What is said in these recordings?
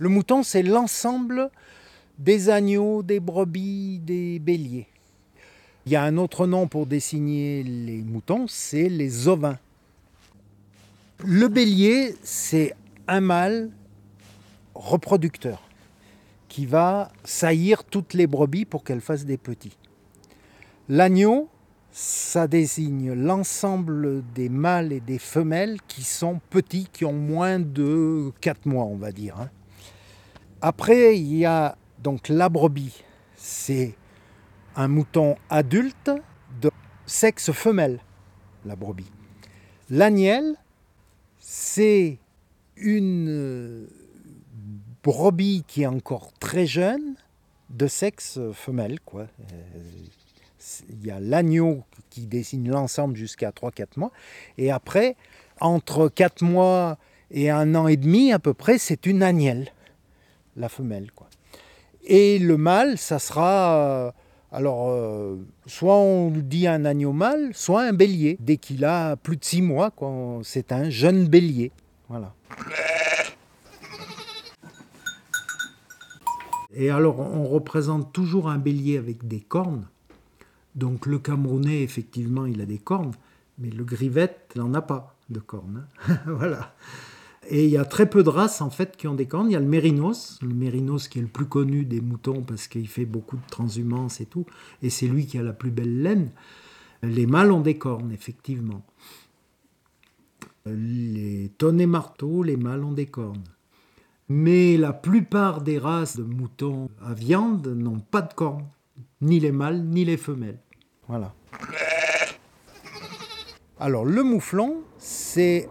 Le mouton, c'est l'ensemble des agneaux, des brebis, des béliers. Il y a un autre nom pour désigner les moutons, c'est les ovins. Le bélier, c'est un mâle reproducteur qui va saillir toutes les brebis pour qu'elles fassent des petits. L'agneau, ça désigne l'ensemble des mâles et des femelles qui sont petits, qui ont moins de 4 mois, on va dire. Après, il y a donc la brebis. C'est un mouton adulte de sexe femelle, la brebis. L'agnelle, c'est une brebis qui est encore très jeune, de sexe femelle. Quoi. Euh, Il y a l'agneau qui désigne l'ensemble jusqu'à 3-4 mois. Et après, entre 4 mois et un an et demi à peu près, c'est une agnelle, la femelle. Quoi. Et le mâle, ça sera... euh, alors, euh, soit on dit un agneau mâle, soit un bélier. Dès qu'il a plus de 6 mois, c'est un jeune bélier. Voilà. Et alors, on représente toujours un bélier avec des cornes. Donc, le Camerounais, effectivement, il a des cornes, mais le grivette n'en a pas de cornes. hein. voilà. Et il y a très peu de races, en fait, qui ont des cornes. Il y a le mérinos, le mérinos qui est le plus connu des moutons parce qu'il fait beaucoup de transhumance et tout. Et c'est lui qui a la plus belle laine. Les mâles ont des cornes, effectivement. Les tonnes et marteaux, les mâles ont des cornes. Mais la plupart des races de moutons à viande n'ont pas de cornes, ni les mâles ni les femelles. Voilà. Alors le mouflon, c'est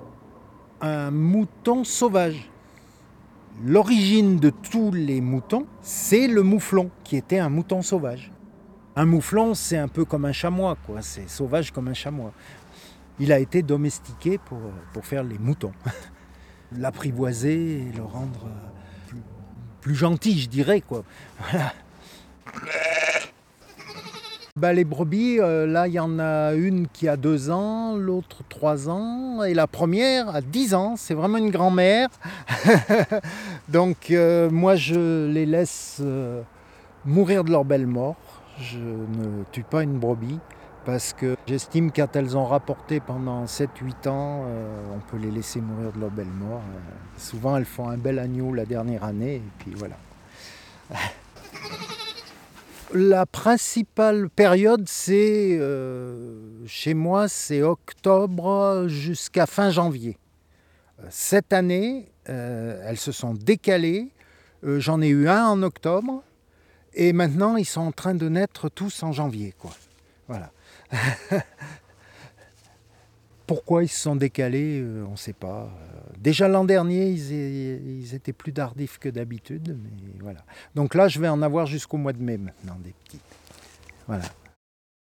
un mouton sauvage. L'origine de tous les moutons, c'est le mouflon, qui était un mouton sauvage. Un mouflon, c'est un peu comme un chamois, quoi. C'est sauvage comme un chamois. Il a été domestiqué pour, pour faire les moutons. L'apprivoiser et le rendre euh, plus, plus gentil, je dirais, quoi. Voilà. Bah, les brebis, euh, là, il y en a une qui a deux ans, l'autre trois ans, et la première a dix ans. C'est vraiment une grand-mère. Donc, euh, moi, je les laisse euh, mourir de leur belle mort. Je ne tue pas une brebis parce que j'estime quand elles ont rapporté pendant 7-8 ans, on peut les laisser mourir de leur belle mort. Souvent, elles font un bel agneau la dernière année, et puis voilà. La principale période, c'est euh, chez moi, c'est octobre jusqu'à fin janvier. Euh, Cette année, euh, elles se sont décalées. J'en ai eu un en octobre et maintenant ils sont en train de naître tous en janvier. Quoi. Voilà. Pourquoi ils se sont décalés, on ne sait pas. Déjà l'an dernier, ils étaient plus tardifs que d'habitude, mais voilà. Donc là, je vais en avoir jusqu'au mois de mai maintenant, des petites. Voilà.